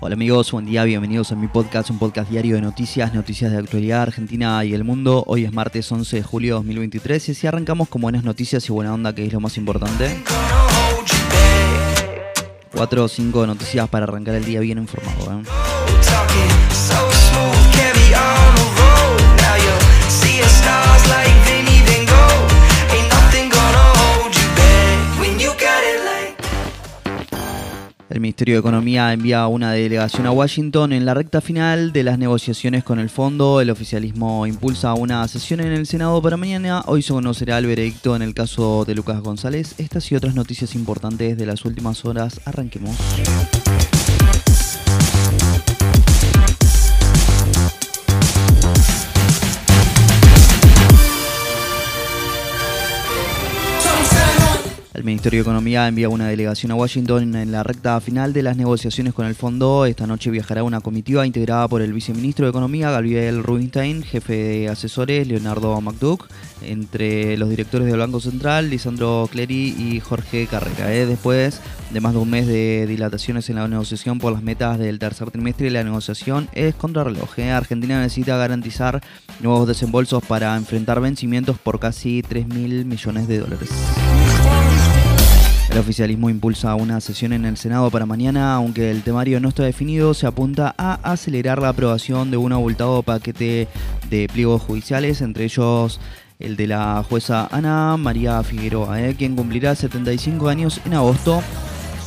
Hola amigos, buen día, bienvenidos a mi podcast, un podcast diario de noticias, noticias de actualidad argentina y el mundo. Hoy es martes 11 de julio de 2023 y así arrancamos con buenas noticias y buena onda, que es lo más importante. Cuatro o cinco noticias para arrancar el día bien informado. ¿eh? El Ministerio de Economía envía una delegación a Washington en la recta final de las negociaciones con el fondo. El oficialismo impulsa una sesión en el Senado para mañana. Hoy se conocerá el veredicto en el caso de Lucas González. Estas y otras noticias importantes de las últimas horas. Arranquemos. El Ministerio de Economía envía una delegación a Washington en la recta final de las negociaciones con el fondo. Esta noche viajará una comitiva integrada por el viceministro de Economía, Gabriel Rubinstein, jefe de asesores, Leonardo McDuck, entre los directores del Banco Central, Lisandro Clery y Jorge Carrera. ¿eh? Después de más de un mes de dilataciones en la negociación por las metas del tercer trimestre, la negociación es contrarreloj. ¿eh? Argentina necesita garantizar nuevos desembolsos para enfrentar vencimientos por casi 3 mil millones de dólares. El oficialismo impulsa una sesión en el Senado para mañana, aunque el temario no está definido, se apunta a acelerar la aprobación de un abultado paquete de pliegos judiciales, entre ellos el de la jueza Ana María Figueroa, ¿eh? quien cumplirá 75 años en agosto.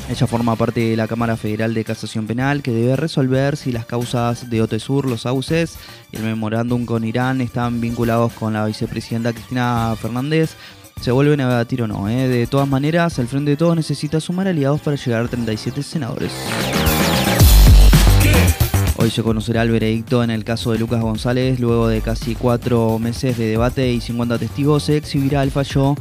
Ella forma parte de la Cámara Federal de Casación Penal que debe resolver si las causas de Otesur, los sauces y el memorándum con Irán están vinculados con la vicepresidenta Cristina Fernández se vuelven a debatir o no. ¿eh? De todas maneras, el Frente de Todos necesita sumar aliados para llegar a 37 senadores. Hoy se conocerá el veredicto en el caso de Lucas González. Luego de casi cuatro meses de debate y 50 testigos, se exhibirá el fallo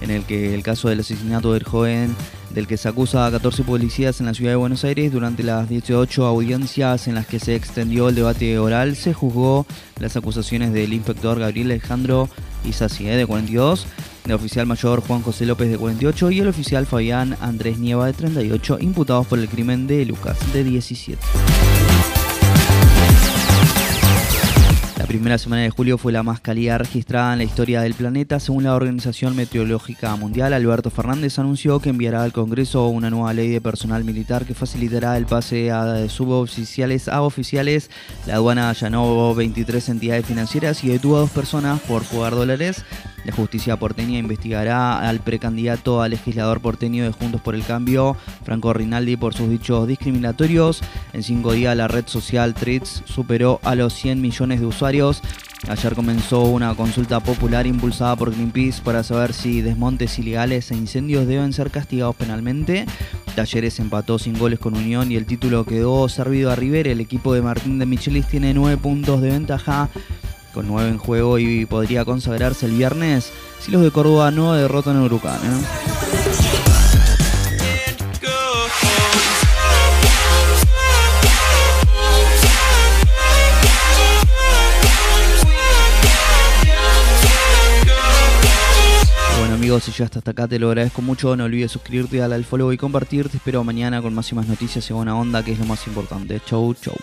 en el que el caso del asesinato del joven del que se acusa a 14 policías en la ciudad de Buenos Aires durante las 18 audiencias en las que se extendió el debate oral, se juzgó las acusaciones del inspector Gabriel Alejandro Isasi, de 42, el oficial mayor Juan José López de 48 y el oficial Fabián Andrés Nieva de 38, imputados por el crimen de Lucas de 17. La primera semana de julio fue la más cálida registrada en la historia del planeta. Según la Organización Meteorológica Mundial, Alberto Fernández anunció que enviará al Congreso una nueva ley de personal militar que facilitará el pase de suboficiales a oficiales. La aduana allanó 23 entidades financieras y detuvo a dos personas por jugar dólares. La justicia porteña investigará al precandidato a legislador porteño de Juntos por el Cambio, Franco Rinaldi, por sus dichos discriminatorios. En cinco días la red social Trits superó a los 100 millones de usuarios. Ayer comenzó una consulta popular impulsada por Greenpeace para saber si desmontes ilegales e incendios deben ser castigados penalmente. Talleres empató sin goles con Unión y el título quedó servido a River. El equipo de Martín de Michelis tiene nueve puntos de ventaja con 9 en juego y podría consagrarse el viernes si los de Córdoba no derrotan a Huracán. ¿eh? Amigos, si ya hasta acá te lo agradezco mucho, no olvides suscribirte, darle al follow y compartir. Te espero mañana con más y más noticias y buena onda, que es lo más importante. Chau, chau.